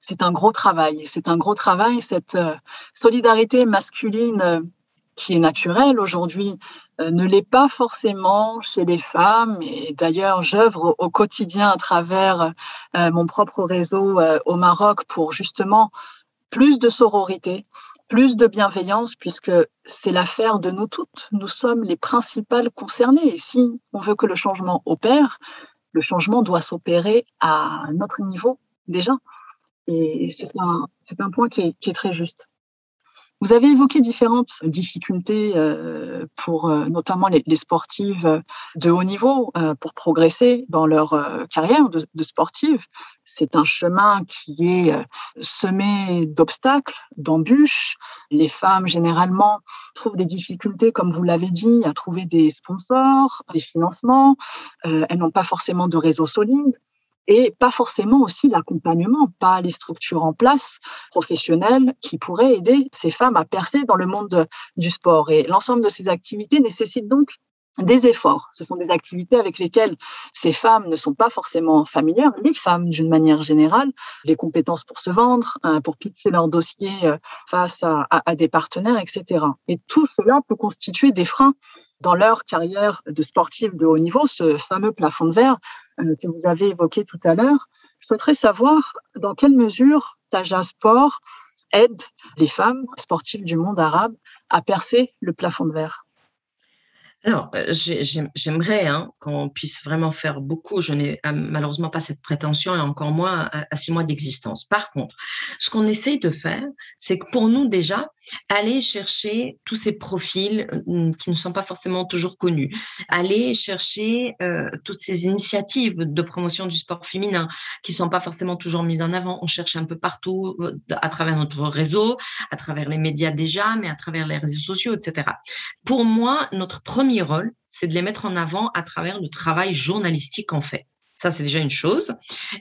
c'est un gros travail. C'est un gros travail, cette euh, solidarité masculine euh, qui est naturelle aujourd'hui euh, ne l'est pas forcément chez les femmes. Et d'ailleurs, j'œuvre au quotidien à travers mon propre réseau au Maroc pour justement plus de sororité, plus de bienveillance, puisque c'est l'affaire de nous toutes. Nous sommes les principales concernées. Et si on veut que le changement opère, le changement doit s'opérer à notre niveau déjà. Et c'est un, point qui est, très juste. Vous avez évoqué différentes difficultés euh, pour euh, notamment les, sportives de haut niveau euh, pour progresser dans leur carrière de, sportive. C'est un chemin qui est semé d'obstacles, d'embûches. Les femmes, généralement, trouvent des difficultés, comme vous l'avez dit, à trouver des sponsors, des financements. elles n'ont pas forcément de réseau solide et pas forcément aussi l'accompagnement, pas les structures en place professionnelles qui pourraient aider ces femmes à percer dans le monde du sport. Et l'ensemble de ces activités nécessitent donc des efforts. Ce sont des activités avec lesquelles ces femmes ne sont pas forcément familières, les femmes d'une manière générale, les compétences pour se vendre, hein, pour pitcher leur dossier euh, face à, des partenaires, etc. Et tout cela peut constituer des freins dans leur carrière de sportive de haut niveau, ce fameux plafond de verre euh, que vous avez évoqué tout à l'heure. Je souhaiterais savoir dans quelle mesure Taja Sport aide les femmes sportives du monde arabe à percer le plafond de verre. alors, euh, j'aimerais hein, qu'on puisse vraiment faire beaucoup. Je n'ai euh, malheureusement pas cette prétention et encore moins à, six mois d'existence. Par contre, ce qu'on essaye de faire, c'est que pour nous déjà, aller chercher tous ces profils euh, qui ne sont pas forcément toujours connus, aller chercher toutes ces initiatives de promotion du sport féminin qui ne sont pas forcément toujours mises en avant. On cherche un peu partout à travers notre réseau, à travers les médias déjà, mais à travers les réseaux sociaux, etc. Pour moi, notre premier rôle, c'est de les mettre en avant à travers le travail journalistique qu'on fait. Ça, c'est déjà une chose.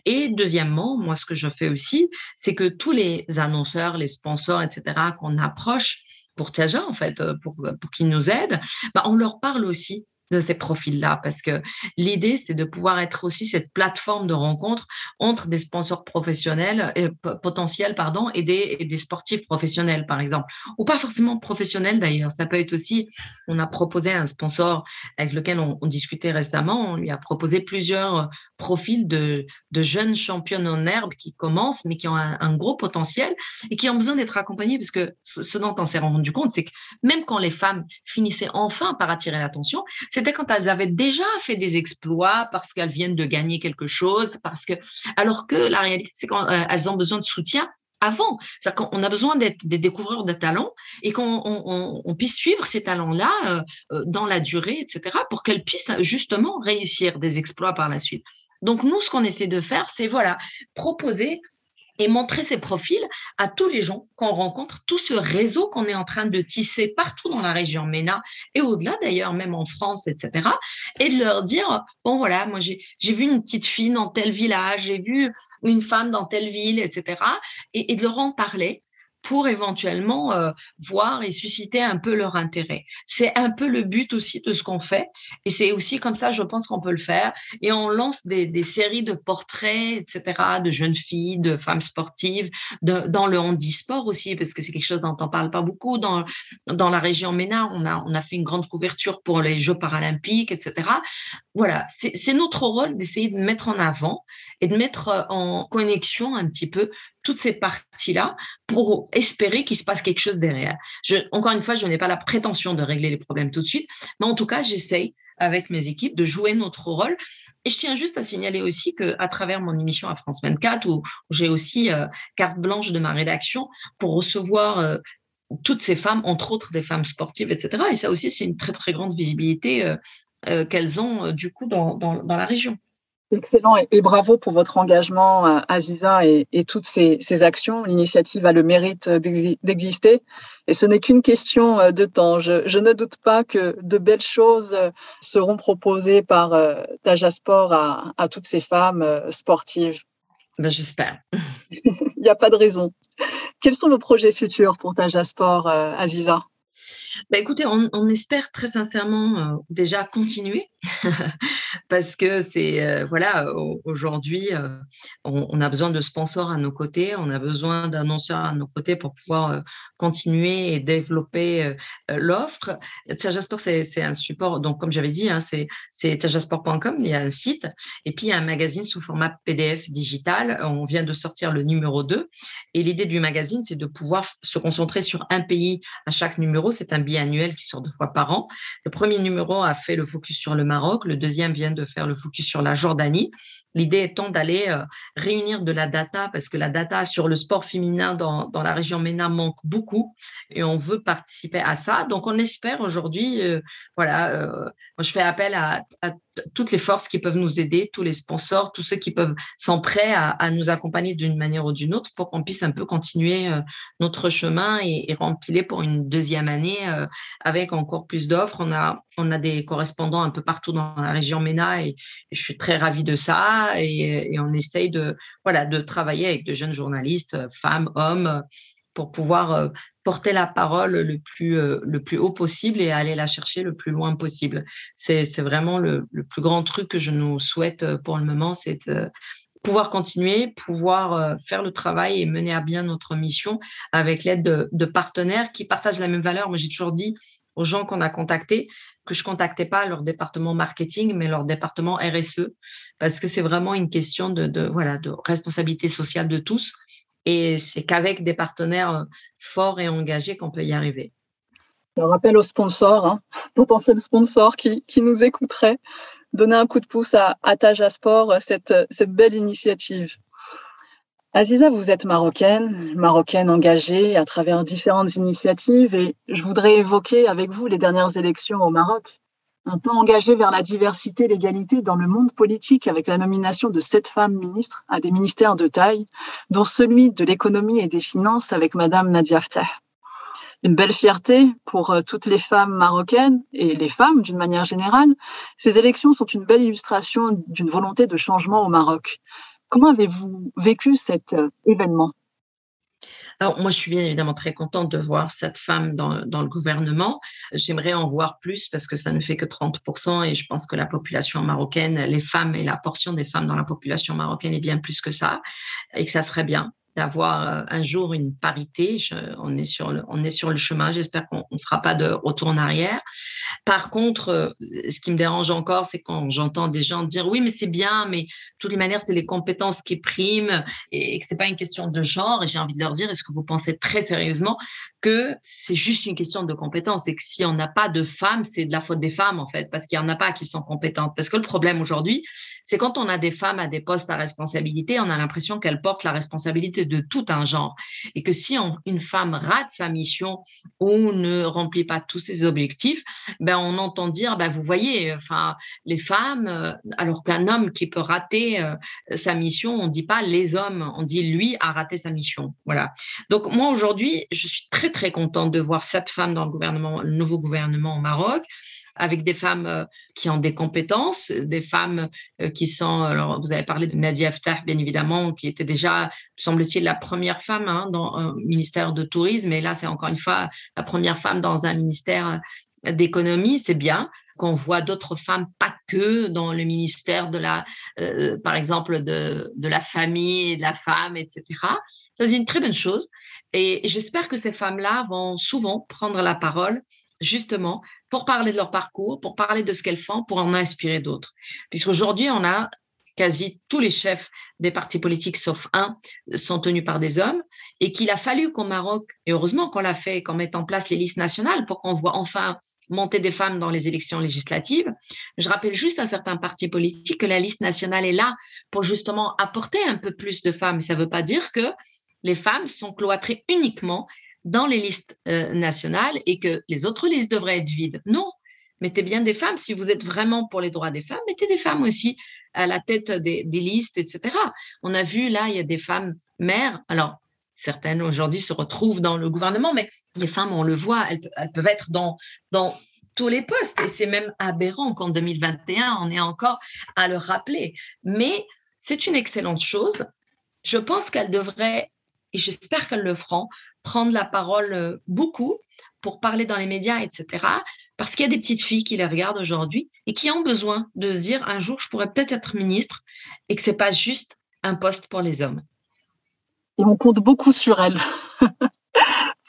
Et deuxièmement, moi, ce que je fais aussi, c'est que tous les annonceurs, les sponsors, etc., qu'on approche pour Tiaja, en fait, pour, pour qu'ils nous aident, bah, on leur parle aussi de ces profils-là, parce que l'idée, c'est de pouvoir être aussi cette plateforme de rencontre entre des sponsors professionnels, et, potentiels, pardon, et des, des, sportifs professionnels, par exemple, ou pas forcément professionnels d'ailleurs. Ça peut être aussi, on a proposé un sponsor avec lequel on, discutait récemment, on lui a proposé plusieurs profils de, de, jeunes championnes en herbe qui commencent, mais qui ont un, gros potentiel et qui ont besoin d'être accompagnés, parce que ce dont on s'est rendu compte, c'est que même quand les femmes finissaient enfin par attirer l'attention, c'était quand elles avaient déjà fait des exploits parce qu'elles viennent de gagner quelque chose, parce que, alors que la réalité, c'est qu'elles ont besoin de soutien avant. C'est-à-dire qu'on a besoin d'être des découvreurs de talents et qu'on puisse suivre ces talents-là euh, euh, dans la durée, etc., pour qu'elles puissent justement réussir des exploits par la suite. Donc, nous, ce qu'on essaie de faire, c'est voilà, proposer et montrer ces profils à tous les gens qu'on rencontre, tout ce réseau qu'on est en train de tisser partout dans la région MENA et au-delà d'ailleurs, même en France, etc. Et de leur dire, bon voilà, moi j'ai vu une petite fille dans tel village, j'ai vu une femme dans telle ville, etc. Et, et de leur en parler pour éventuellement euh, voir et susciter un peu leur intérêt. C'est un peu le but aussi de ce qu'on fait. Et c'est aussi comme ça, je pense qu'on peut le faire. Et on lance des, des, séries de portraits, etc., de jeunes filles, de femmes sportives, dans le handisport aussi, parce que c'est quelque chose dont on parle pas beaucoup. Dans, dans la région MENA, on a, on a fait une grande couverture pour les Jeux paralympiques, etc. Voilà, c'est notre rôle d'essayer de mettre en avant et de mettre en connexion un petit peu toutes ces parties-là pour espérer qu'il se passe quelque chose derrière. Je, encore une fois, je n'ai pas la prétention de régler les problèmes tout de suite, mais en tout cas, j'essaye avec mes équipes de jouer notre rôle. Et je tiens juste à signaler aussi qu'à travers mon émission à France 24, où, j'ai aussi euh, carte blanche de ma rédaction pour recevoir euh, toutes ces femmes, entre autres des femmes sportives, etc. Et ça aussi, c'est une très, très grande visibilité euh, qu'elles ont du coup dans, la région. Excellent et, bravo pour votre engagement, euh, Aziza, et, toutes ces, actions. L'initiative a le mérite d'exister et ce n'est qu'une question euh, de temps. Je, ne doute pas que de belles choses euh, seront proposées par Tajasport à, à toutes ces femmes sportives. Ben, J'espère. <laughs> Il n'y a pas de raison. Quels sont vos projets futurs pour Tajasport, Aziza? Bah, écoutez, on, espère très sincèrement euh, déjà continuer <laughs> parce que c'est euh, voilà aujourd'hui euh, on, a besoin de sponsors à nos côtés, on a besoin d'annonceurs à nos côtés pour pouvoir continuer et développer l'offre. Tiajasport c'est un support donc comme j'avais dit hein, c'est tiajasport.com, il y a un site et puis il y a un magazine sous format PDF digital. On vient de sortir le numéro 2 et l'idée du magazine c'est de pouvoir se concentrer sur un pays à chaque numéro. C'est un biannuel qui sort deux fois par an. Le premier numéro a fait le focus sur le Maroc, le deuxième vient de faire le focus sur la Jordanie. L'idée étant d'aller euh, réunir de la data, parce que la data sur le sport féminin dans, dans, la région MENA manque beaucoup, et on veut participer à ça. Donc, on espère aujourd'hui, euh, voilà, euh, je fais appel à, toutes les forces qui peuvent nous aider, tous les sponsors, tous ceux qui peuvent sont prêts à, nous accompagner d'une manière ou d'une autre pour qu'on puisse un peu continuer notre chemin et, et remplir pour une deuxième année avec encore plus d'offres. On a, on a des correspondants un peu partout dans la région MENA et, je suis très ravie de ça et, on essaye de, voilà, de travailler avec de jeunes journalistes, femmes, hommes, pour pouvoir euh, porter la parole le plus, euh, le plus haut possible et aller la chercher le plus loin possible. C'est vraiment le, plus grand truc que je nous souhaite euh, pour le moment, c'est pouvoir continuer, pouvoir faire le travail et mener à bien notre mission avec l'aide de, partenaires qui partagent la même valeur. Moi, j'ai toujours dit aux gens qu'on a contactés, que je contactais pas leur département marketing, mais leur département RSE, parce que c'est vraiment une question de, voilà, de responsabilité sociale de tous. Et c'est qu'avec des partenaires euh, forts et engagés qu'on peut y arriver. Un rappel aux sponsors, hein, <laughs> potentiels sponsors qui, qui, nous écouteraient, donner un coup de pouce à, Taja Sport, cette, cette belle initiative. Aziza, vous êtes marocaine, marocaine engagée à travers différentes initiatives et je voudrais évoquer avec vous les dernières élections au Maroc. Un pas engagé vers la diversité l'égalité dans le monde politique avec la nomination de sept femmes ministres à des ministères de taille, dont celui de l'économie et des finances avec Madame Nadia Ftah. Une belle fierté pour euh, toutes les femmes marocaines et les femmes d'une manière générale. Ces élections sont une belle illustration d'une volonté de changement au Maroc. Comment avez-vous vécu cet euh, événement? Alors, moi, je suis bien évidemment très contente de voir cette femme dans, dans le gouvernement. J'aimerais en voir plus parce que ça ne fait que 30% et je pense que la population marocaine, les femmes et la portion des femmes dans la population marocaine est bien plus que ça et que ça serait bien d'avoir euh, un jour une parité. on, est sur le, on est sur le chemin. J'espère qu'on ne fera pas de retour en arrière. Par contre, euh, ce qui me dérange encore, c'est quand j'entends des gens dire oui, mais c'est bien, mais de toutes les manières, c'est les compétences qui priment et, que ce n'est pas une question de genre. Et j'ai envie de leur dire, est-ce que vous pensez très sérieusement c'est juste une question de compétences et que si on n'a pas de femmes, c'est de la faute des femmes, en fait, parce qu'il n'y en a pas qui sont compétentes. Parce que le problème aujourd'hui, c'est quand on a des femmes à des postes à responsabilité, on a l'impression qu'elles portent la responsabilité de tout un genre. Et que si une femme rate sa mission ou ne remplit pas tous ses objectifs, ben on entend dire, ben vous voyez, enfin, les femmes, euh, alors qu'un homme qui peut rater euh, sa mission, on ne dit pas les hommes, on dit lui a raté sa mission. Voilà. Donc moi aujourd'hui, je suis très très contente de voir cette femme dans le le nouveau gouvernement au Maroc avec des femmes euh, qui ont des compétences, des femmes euh, qui sont, alors vous avez parlé de Nadia Aftah, bien évidemment, qui était déjà, semble-t-il, la première femme hein, dans un ministère de tourisme, et là, c'est encore une fois la première femme dans un ministère d'économie, c'est bien qu'on voit d'autres femmes, pas que dans le ministère de la, euh, par exemple, de, de la famille, de la femme, etc. Ça, c'est une très bonne chose. Et j'espère que ces femmes-là vont souvent prendre la parole justement pour parler de leur parcours, pour parler de ce qu'elles font, pour en inspirer d'autres. Puisqu'aujourd'hui, on a quasi tous les chefs des partis politiques, sauf un, sont tenus par des hommes, et qu'il a fallu qu'au Maroc, et heureusement qu'on l'a fait, qu'on mette en place les listes nationales pour qu'on voit enfin monter des femmes dans les élections législatives. Je rappelle juste à certains partis politiques que la liste nationale est là pour justement apporter un peu plus de femmes. Ça ne veut pas dire que les femmes sont cloîtrées uniquement dans les listes euh, nationales et que les autres listes devraient être vides. Non, mettez bien des femmes. Si vous êtes vraiment pour les droits des femmes, mettez des femmes aussi à la tête des, listes, etc. On a vu là, il y a des femmes mères. Alors, certaines aujourd'hui se retrouvent dans le gouvernement, mais les femmes, on le voit, elles, peuvent être dans, dans tous les postes. Et c'est même aberrant qu'en 2021, on est encore à le rappeler. Mais c'est une excellente chose. Je pense qu'elles devraient, et j'espère qu'elles le feront, prendre la parole euh, beaucoup pour parler dans les médias, etc. Parce qu'il y a des petites filles qui les regardent aujourd'hui et qui ont besoin de se dire un jour, je pourrais peut-être être ministre et que ce n'est pas juste un poste pour les hommes. Et on compte beaucoup sur elles <laughs>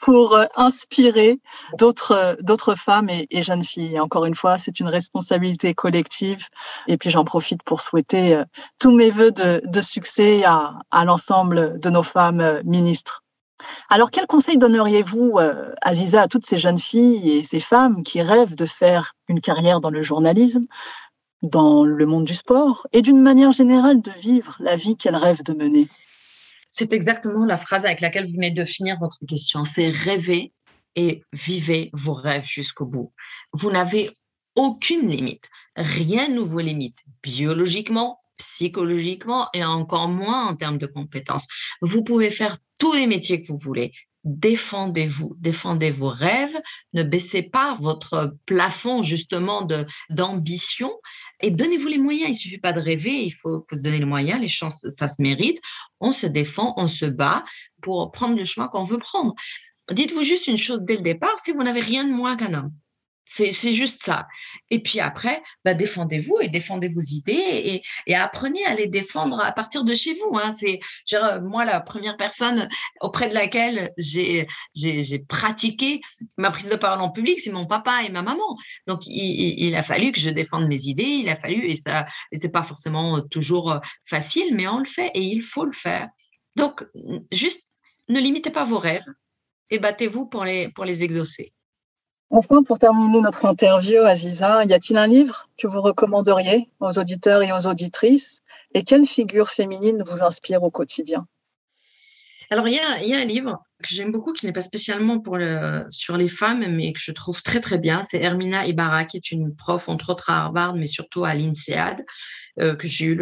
pour euh, inspirer d'autres, euh, d'autres femmes et, jeunes filles. Encore une fois, c'est une responsabilité collective. Et puis j'en profite pour souhaiter tous mes voeux de, succès à, à l'ensemble de nos femmes ministres. Alors, quel conseil donneriez-vous, euh, Aziza, à toutes ces jeunes filles et ces femmes qui rêvent de faire une carrière dans le journalisme, dans le monde du sport et d'une manière générale de vivre la vie qu'elles rêvent de mener? C'est exactement la phrase avec laquelle vous venez de finir votre question. C'est rêver et vivez vos rêves jusqu'au bout. Vous n'avez aucune limite. Rien ne vous limite biologiquement, psychologiquement et encore moins en termes de compétences. Vous pouvez faire tous les métiers que vous voulez. Défendez-vous, défendez vos rêves, ne baissez pas votre plafond justement d'ambition et donnez-vous les moyens. Il suffit pas de rêver, il faut, faut se donner les moyens, les chances, ça se mérite. On se défend, on se bat pour prendre le chemin qu'on veut prendre. Dites-vous juste une chose dès le départ, si vous n'avez rien de moins qu'un homme, c'est juste ça. Et puis après, bah, défendez-vous et défendez vos idées et, apprenez à les défendre à partir de chez vous. Hein. C'est moi la première personne auprès de laquelle j'ai pratiqué ma prise de parole en public, c'est mon papa et ma maman. Donc il, a fallu que je défende mes idées, il a fallu et ça c'est pas forcément toujours facile, mais on le fait et il faut le faire. Donc juste ne limitez pas vos rêves et battez-vous pour les exaucer. Enfin, pour terminer notre interview, Aziza, y a-t-il un livre que vous recommanderiez aux auditeurs et aux auditrices? Et quelle figure féminine vous inspire au quotidien? Alors, il y, a, un livre que j'aime beaucoup, qui n'est pas spécialement pour sur les femmes, mais que je trouve très, très bien. C'est Hermina Ibarra, qui est une prof, entre autres à Harvard, mais surtout à l'INSEAD, euh, que j'ai eu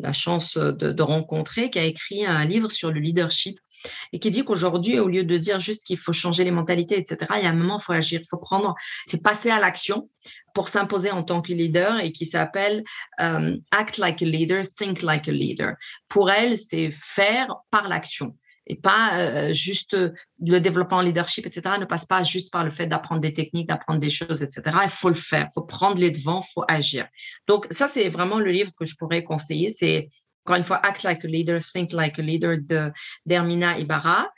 la chance de, rencontrer, qui a écrit un livre sur le leadership et qui dit qu'aujourd'hui, au lieu de dire juste qu'il faut changer les mentalités, etc., il y a un moment, il faut agir, il faut prendre, c'est passer à l'action pour s'imposer en tant que leader et qui s'appelle euh, Act like a leader, think like a leader. Pour elle, c'est faire par l'action et pas euh, juste le développement en leadership, etc., ne passe pas juste par le fait d'apprendre des techniques, d'apprendre des choses, etc. Il faut le faire, il faut prendre les devants, il faut agir. Donc, ça, c'est vraiment le livre que je pourrais conseiller. C'est, encore une fois, Act Like a Leader, Think Like a Leader de d'Hermina Ibarra.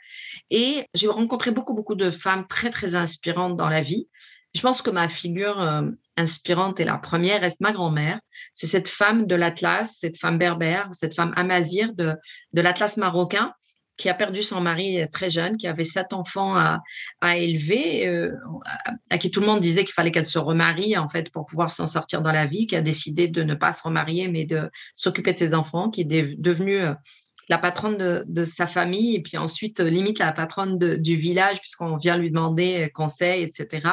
Et j'ai rencontré beaucoup, beaucoup de femmes très, très inspirantes dans la vie. Je pense que ma figure euh, inspirante et la première reste ma grand-mère. C'est cette femme de l'Atlas, cette femme berbère, cette femme amazir de, de l'Atlas marocain qui a perdu son mari très jeune, qui avait sept enfants à, élever, euh, à, qui tout le monde disait qu'il fallait qu'elle se remarie en fait pour pouvoir s'en sortir dans la vie, qui a décidé de ne pas se remarier mais de s'occuper de ses enfants, qui est devenue euh, la patronne de, sa famille et puis ensuite euh, limite la patronne du village puisqu'on vient lui demander conseil, etc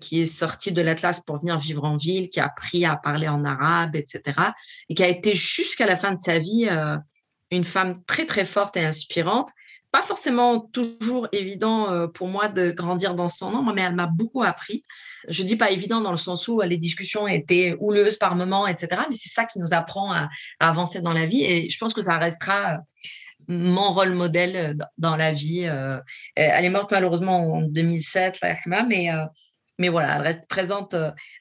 qui est sortie de l'Atlas pour venir vivre en ville, qui a appris à parler en arabe, etc. Et qui a été jusqu'à la fin de sa vie une femme très, très forte et inspirante. Pas forcément toujours évident euh, pour moi de grandir dans son nom, mais elle m'a beaucoup appris. Je dis pas évident dans le sens où les discussions étaient houleuses par moments, etc. Mais c'est ça qui nous apprend à, avancer dans la vie. Et je pense que ça restera mon rôle modèle euh, dans la vie. Euh, elle est morte malheureusement en 2007, mais mais voilà, elle reste présente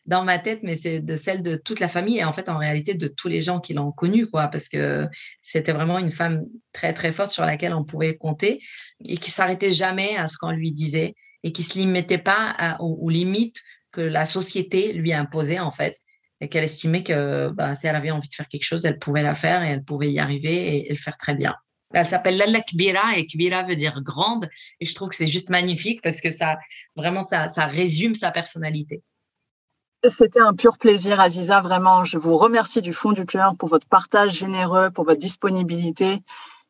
dans ma tête, mais c'est de celle de toute la famille et en fait, en réalité, de tous les gens qui l'ont connue, quoi, parce que c'était vraiment une femme très, très forte sur laquelle on pouvait compter et qui s'arrêtait jamais à ce qu'on lui disait et qui se limitait pas aux, limites que la société lui imposait, en fait, et qu'elle estimait que bah, si elle avait envie de faire quelque chose, elle pouvait la faire et elle pouvait y arriver et le faire très bien. Elle s'appelle Lalla Kbira et Kbira veut dire grande. Et je trouve que c'est juste magnifique parce que ça, vraiment, ça, ça résume sa personnalité. C'était un pur plaisir, Aziza. Vraiment, je vous remercie du fond du cœur pour votre partage généreux, pour votre disponibilité.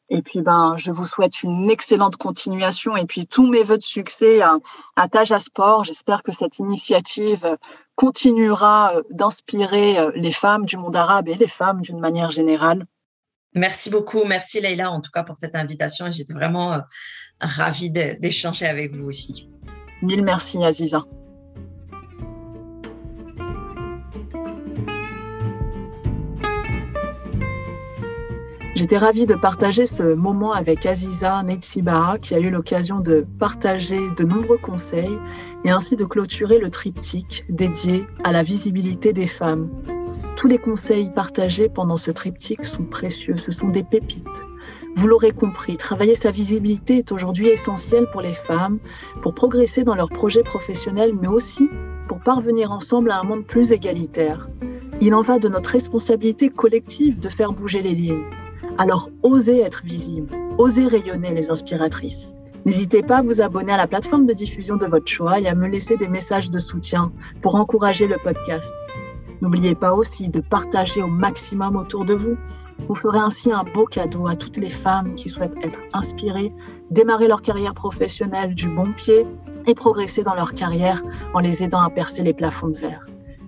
Et puis, ben, je vous souhaite une excellente continuation et puis tous mes voeux de succès à, à Taja Sport. J'espère que cette initiative continuera d'inspirer les femmes du monde arabe et les femmes d'une manière générale. Merci beaucoup. Merci Leïla en tout cas pour cette invitation. J'étais vraiment euh, ravie d'échanger avec vous aussi. Mille merci Aziza. J'étais ravie de partager ce moment avec Aziza Neitsibaha qui a eu l'occasion de partager de nombreux conseils et ainsi de clôturer le triptyque dédié à la visibilité des femmes tous les conseils partagés pendant ce triptyque sont précieux, ce sont des pépites. Vous l'aurez compris, travailler sa visibilité est aujourd'hui essentiel pour les femmes, pour progresser dans leurs projets professionnels, mais aussi pour parvenir ensemble à un monde plus égalitaire. Il en va de notre responsabilité collective de faire bouger les lignes. Alors osez être visible, osez rayonner les inspiratrices. N'hésitez pas à vous abonner à la plateforme de diffusion de votre choix et à me laisser des messages de soutien pour encourager le podcast. N'oubliez pas aussi de partager au maximum autour de vous. Vous ferez ainsi un beau cadeau à toutes les femmes qui souhaitent être inspirées, démarrer leur carrière professionnelle du bon pied et progresser dans leur carrière en les aidant à percer les plafonds de verre.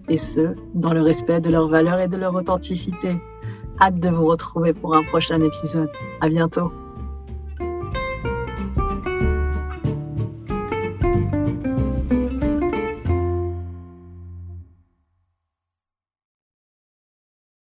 Et ce, dans le respect de leurs valeurs et de leur authenticité. Hâte de vous retrouver pour un prochain épisode. À bientôt.